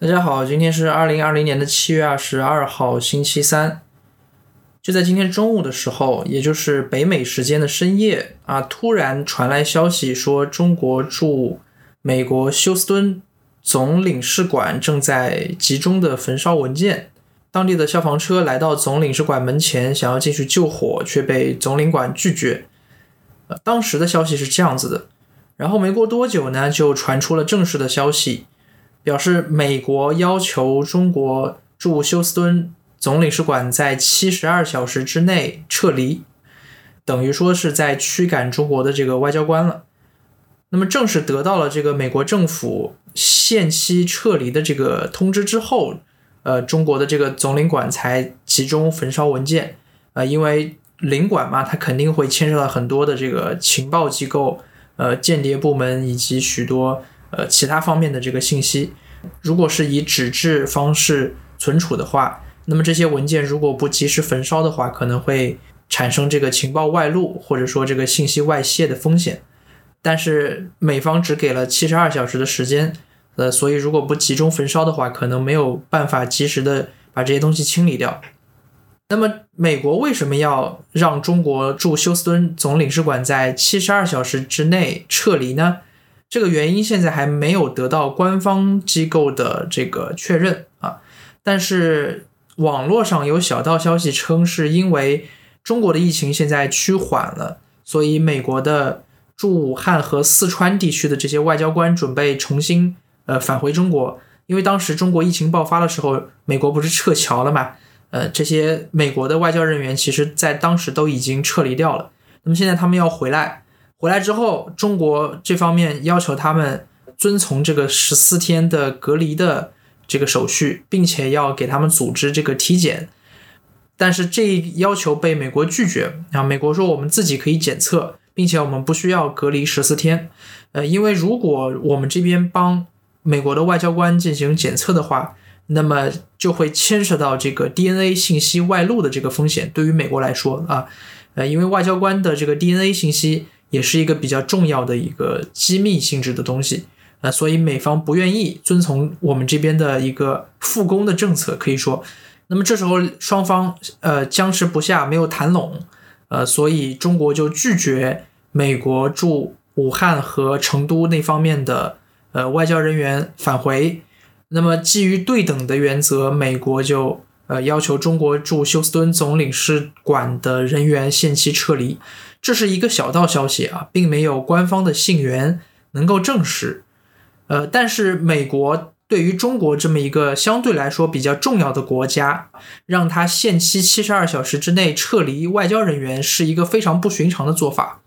大家好，今天是二零二零年的七月二十二号，星期三。就在今天中午的时候，也就是北美时间的深夜啊，突然传来消息说，中国驻美国休斯敦总领事馆正在集中的焚烧文件。当地的消防车来到总领事馆门前，想要进去救火，却被总领馆拒绝。呃，当时的消息是这样子的，然后没过多久呢，就传出了正式的消息。表示美国要求中国驻休斯敦总领事馆在七十二小时之内撤离，等于说是在驱赶中国的这个外交官了。那么正是得到了这个美国政府限期撤离的这个通知之后，呃，中国的这个总领馆才集中焚烧文件。呃，因为领馆嘛，它肯定会牵涉到很多的这个情报机构、呃，间谍部门以及许多。呃，其他方面的这个信息，如果是以纸质方式存储的话，那么这些文件如果不及时焚烧的话，可能会产生这个情报外露或者说这个信息外泄的风险。但是美方只给了七十二小时的时间，呃，所以如果不集中焚烧的话，可能没有办法及时的把这些东西清理掉。那么美国为什么要让中国驻休斯敦总领事馆在七十二小时之内撤离呢？这个原因现在还没有得到官方机构的这个确认啊，但是网络上有小道消息称，是因为中国的疫情现在趋缓了，所以美国的驻武汉和四川地区的这些外交官准备重新呃返回中国，因为当时中国疫情爆发的时候，美国不是撤侨了嘛？呃，这些美国的外交人员其实在当时都已经撤离掉了，那么现在他们要回来。回来之后，中国这方面要求他们遵从这个十四天的隔离的这个手续，并且要给他们组织这个体检，但是这一要求被美国拒绝啊。美国说我们自己可以检测，并且我们不需要隔离十四天。呃，因为如果我们这边帮美国的外交官进行检测的话，那么就会牵涉到这个 DNA 信息外露的这个风险。对于美国来说啊，呃，因为外交官的这个 DNA 信息。也是一个比较重要的一个机密性质的东西，呃，所以美方不愿意遵从我们这边的一个复工的政策，可以说，那么这时候双方呃僵持不下，没有谈拢，呃，所以中国就拒绝美国驻武汉和成都那方面的呃外交人员返回，那么基于对等的原则，美国就。呃，要求中国驻休斯敦总领事馆的人员限期撤离，这是一个小道消息啊，并没有官方的信源能够证实。呃，但是美国对于中国这么一个相对来说比较重要的国家，让他限期七十二小时之内撤离外交人员，是一个非常不寻常的做法。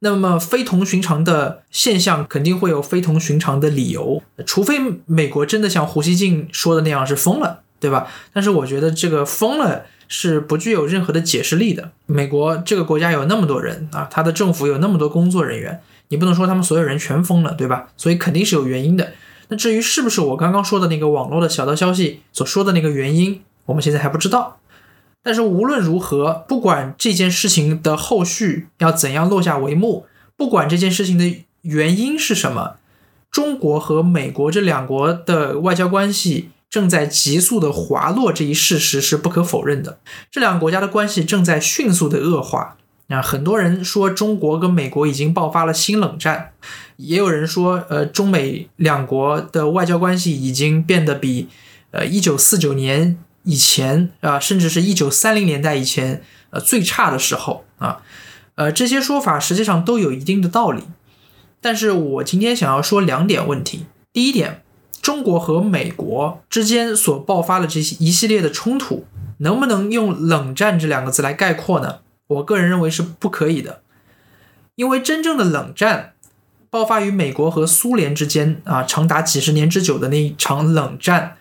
那么，非同寻常的现象肯定会有非同寻常的理由，除非美国真的像胡锡进说的那样是疯了。对吧？但是我觉得这个疯了是不具有任何的解释力的。美国这个国家有那么多人啊，他的政府有那么多工作人员，你不能说他们所有人全疯了，对吧？所以肯定是有原因的。那至于是不是我刚刚说的那个网络的小道消息所说的那个原因，我们现在还不知道。但是无论如何，不管这件事情的后续要怎样落下帷幕，不管这件事情的原因是什么，中国和美国这两国的外交关系。正在急速的滑落这一事实是不可否认的，这两个国家的关系正在迅速的恶化。啊，很多人说中国跟美国已经爆发了新冷战，也有人说，呃，中美两国的外交关系已经变得比，呃，一九四九年以前啊，甚至是一九三零年代以前，呃，最差的时候啊，呃，这些说法实际上都有一定的道理。但是我今天想要说两点问题，第一点。中国和美国之间所爆发的这些一系列的冲突，能不能用冷战这两个字来概括呢？我个人认为是不可以的，因为真正的冷战爆发于美国和苏联之间啊，长达几十年之久的那一场冷战，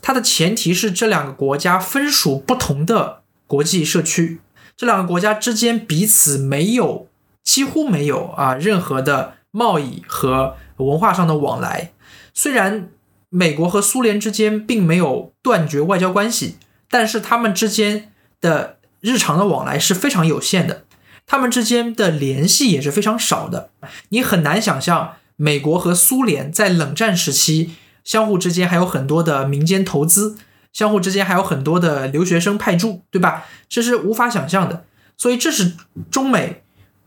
它的前提是这两个国家分属不同的国际社区，这两个国家之间彼此没有几乎没有啊任何的贸易和文化上的往来，虽然。美国和苏联之间并没有断绝外交关系，但是他们之间的日常的往来是非常有限的，他们之间的联系也是非常少的。你很难想象美国和苏联在冷战时期，相互之间还有很多的民间投资，相互之间还有很多的留学生派驻，对吧？这是无法想象的。所以这是中美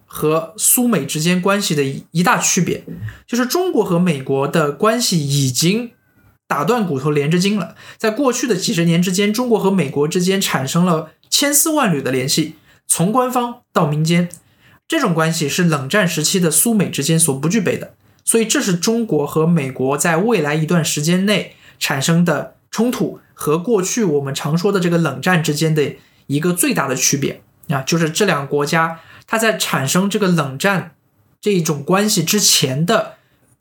和苏美之间关系的一一大区别，就是中国和美国的关系已经打断骨头连着筋了。在过去的几十年之间，中国和美国之间产生了千丝万缕的联系，从官方到民间。这种关系是冷战时期的苏美之间所不具备的，所以这是中国和美国在未来一段时间内产生的冲突和过去我们常说的这个冷战之间的一个最大的区别啊，就是这两个国家它在产生这个冷战这一种关系之前的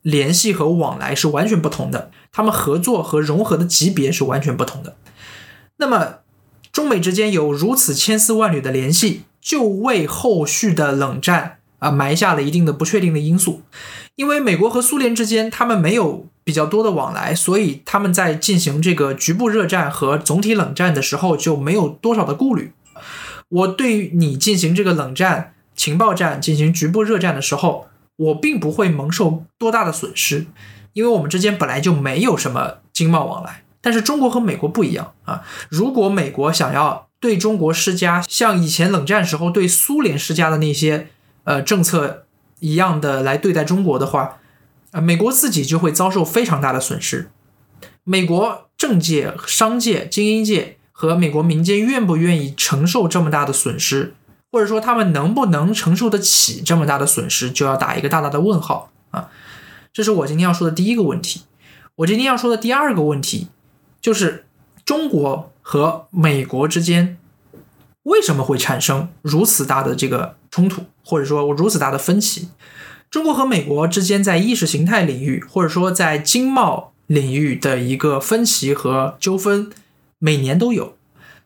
联系和往来是完全不同的，他们合作和融合的级别是完全不同的。那么中美之间有如此千丝万缕的联系。就为后续的冷战啊埋下了一定的不确定的因素，因为美国和苏联之间他们没有比较多的往来，所以他们在进行这个局部热战和总体冷战的时候就没有多少的顾虑。我对于你进行这个冷战、情报战、进行局部热战的时候，我并不会蒙受多大的损失，因为我们之间本来就没有什么经贸往来。但是中国和美国不一样啊，如果美国想要。对中国施加像以前冷战时候对苏联施加的那些呃政策一样的来对待中国的话，呃，美国自己就会遭受非常大的损失。美国政界、商界、精英界和美国民间愿不愿意承受这么大的损失，或者说他们能不能承受得起这么大的损失，就要打一个大大的问号啊！这是我今天要说的第一个问题。我今天要说的第二个问题就是中国。和美国之间为什么会产生如此大的这个冲突，或者说如此大的分歧？中国和美国之间在意识形态领域，或者说在经贸领域的一个分歧和纠纷，每年都有。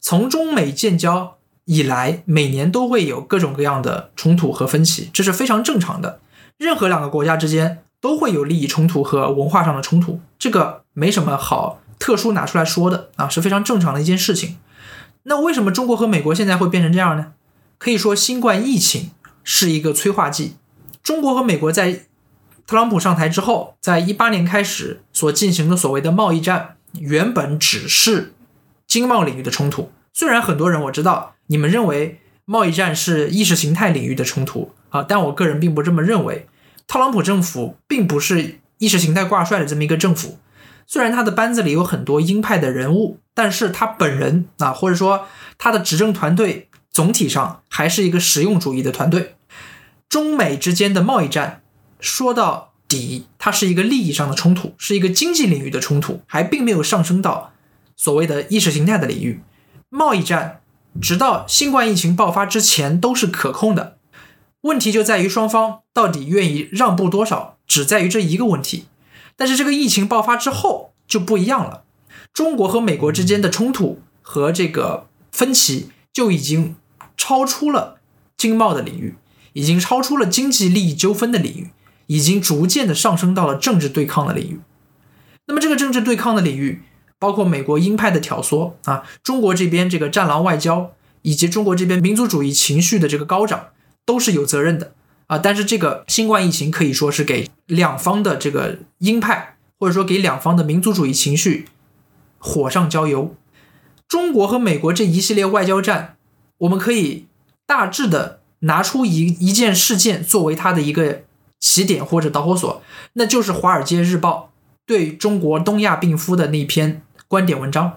从中美建交以来，每年都会有各种各样的冲突和分歧，这是非常正常的。任何两个国家之间都会有利益冲突和文化上的冲突，这个没什么好。特殊拿出来说的啊是非常正常的一件事情。那为什么中国和美国现在会变成这样呢？可以说新冠疫情是一个催化剂。中国和美国在特朗普上台之后，在一八年开始所进行的所谓的贸易战，原本只是经贸领域的冲突。虽然很多人我知道你们认为贸易战是意识形态领域的冲突啊，但我个人并不这么认为。特朗普政府并不是意识形态挂帅的这么一个政府。虽然他的班子里有很多鹰派的人物，但是他本人啊，或者说他的执政团队总体上还是一个实用主义的团队。中美之间的贸易战，说到底，它是一个利益上的冲突，是一个经济领域的冲突，还并没有上升到所谓的意识形态的领域。贸易战直到新冠疫情爆发之前都是可控的，问题就在于双方到底愿意让步多少，只在于这一个问题。但是这个疫情爆发之后就不一样了，中国和美国之间的冲突和这个分歧就已经超出了经贸的领域，已经超出了经济利益纠纷的领域，已经逐渐的上升到了政治对抗的领域。那么这个政治对抗的领域，包括美国鹰派的挑唆啊，中国这边这个战狼外交，以及中国这边民族主义情绪的这个高涨，都是有责任的。啊，但是这个新冠疫情可以说是给两方的这个鹰派，或者说给两方的民族主义情绪火上浇油。中国和美国这一系列外交战，我们可以大致的拿出一一件事件作为它的一个起点或者导火索，那就是《华尔街日报》对中国东亚病夫的那篇观点文章。《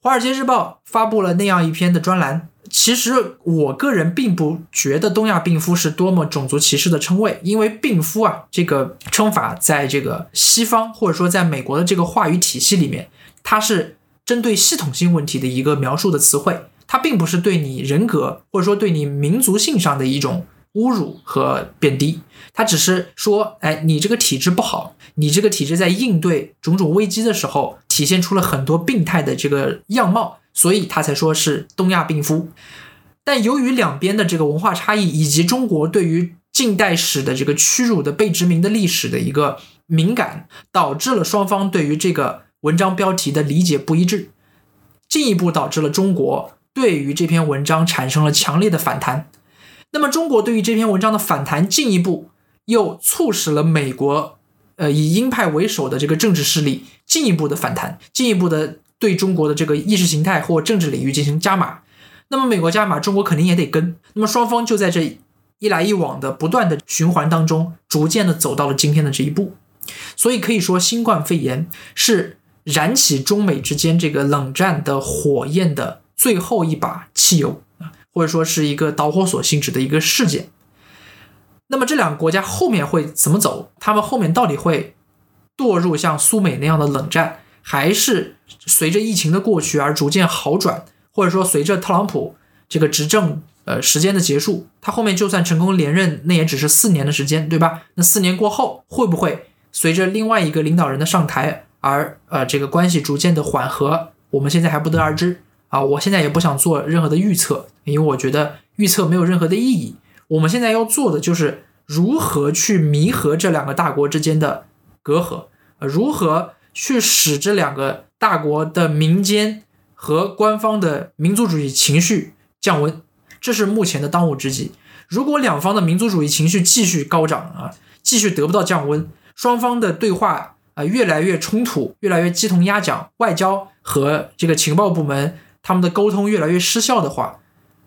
华尔街日报》发布了那样一篇的专栏。其实我个人并不觉得东亚病夫是多么种族歧视的称谓，因为病夫啊这个称法在这个西方或者说在美国的这个话语体系里面，它是针对系统性问题的一个描述的词汇，它并不是对你人格或者说对你民族性上的一种侮辱和贬低，它只是说，哎，你这个体质不好，你这个体质在应对种种危机的时候体现出了很多病态的这个样貌。所以他才说是东亚病夫，但由于两边的这个文化差异，以及中国对于近代史的这个屈辱的被殖民的历史的一个敏感，导致了双方对于这个文章标题的理解不一致，进一步导致了中国对于这篇文章产生了强烈的反弹。那么，中国对于这篇文章的反弹，进一步又促使了美国呃以鹰派为首的这个政治势力进一步的反弹，进一步的对中国的这个意识形态或政治领域进行加码。那么美国加码，中国肯定也得跟。那么双方就在这一来一往的不断的循环当中，逐渐的走到了今天的这一步。所以可以说，新冠肺炎是燃起中美之间这个冷战的火焰的最后一把汽油啊，或者说是一个导火索性质的一个事件。那么这两个国家后面会怎么走？他们后面到底会堕入像苏美那样的冷战，还是随着疫情的过去而逐渐好转？或者说，随着特朗普这个执政呃时间的结束，他后面就算成功连任，那也只是四年的时间，对吧？那四年过后，会不会随着另外一个领导人的上台而呃这个关系逐渐的缓和？我们现在还不得而知啊！我现在也不想做任何的预测，因为我觉得预测没有任何的意义。我们现在要做的就是如何去弥合这两个大国之间的隔阂，呃，如何去使这两个大国的民间。和官方的民族主义情绪降温，这是目前的当务之急。如果两方的民族主义情绪继续高涨啊，继续得不到降温，双方的对话啊越来越冲突，越来越鸡同鸭讲，外交和这个情报部门他们的沟通越来越失效的话，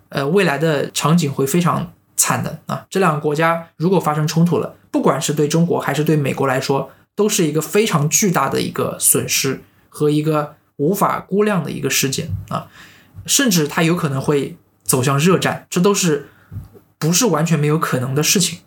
呃，未来的场景会非常惨的啊。这两个国家如果发生冲突了，不管是对中国还是对美国来说，都是一个非常巨大的一个损失和一个。无法估量的一个事件啊，甚至它有可能会走向热战，这都是不是完全没有可能的事情。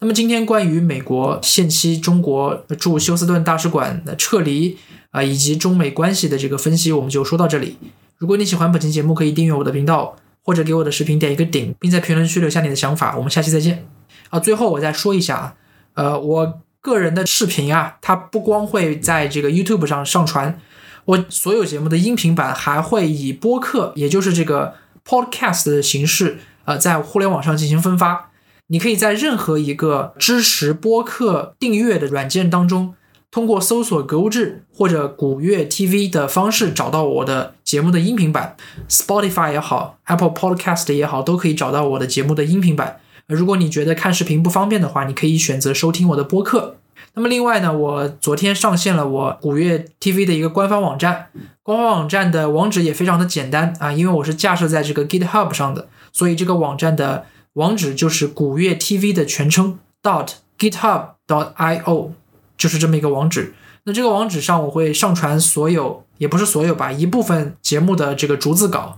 那么今天关于美国限期中国驻休斯顿大使馆的撤离啊，以及中美关系的这个分析，我们就说到这里。如果你喜欢本期节目，可以订阅我的频道，或者给我的视频点一个顶，并在评论区留下你的想法。我们下期再见啊！最后我再说一下啊，呃，我个人的视频啊，它不光会在这个 YouTube 上上传。我所有节目的音频版还会以播客，也就是这个 podcast 的形式，呃，在互联网上进行分发。你可以在任何一个支持播客订阅的软件当中，通过搜索“格物志”或者“古月 TV” 的方式找到我的节目的音频版。Spotify 也好，Apple Podcast 也好，都可以找到我的节目的音频版。如果你觉得看视频不方便的话，你可以选择收听我的播客。那么另外呢，我昨天上线了我古月 TV 的一个官方网站，官方网站的网址也非常的简单啊，因为我是架设在这个 GitHub 上的，所以这个网站的网址就是古月 TV 的全称 dot GitHub dot io，就是这么一个网址。那这个网址上我会上传所有，也不是所有吧，一部分节目的这个逐字稿，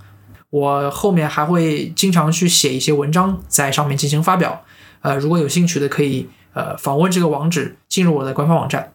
我后面还会经常去写一些文章在上面进行发表。呃，如果有兴趣的可以。呃，访问这个网址，进入我的官方网站。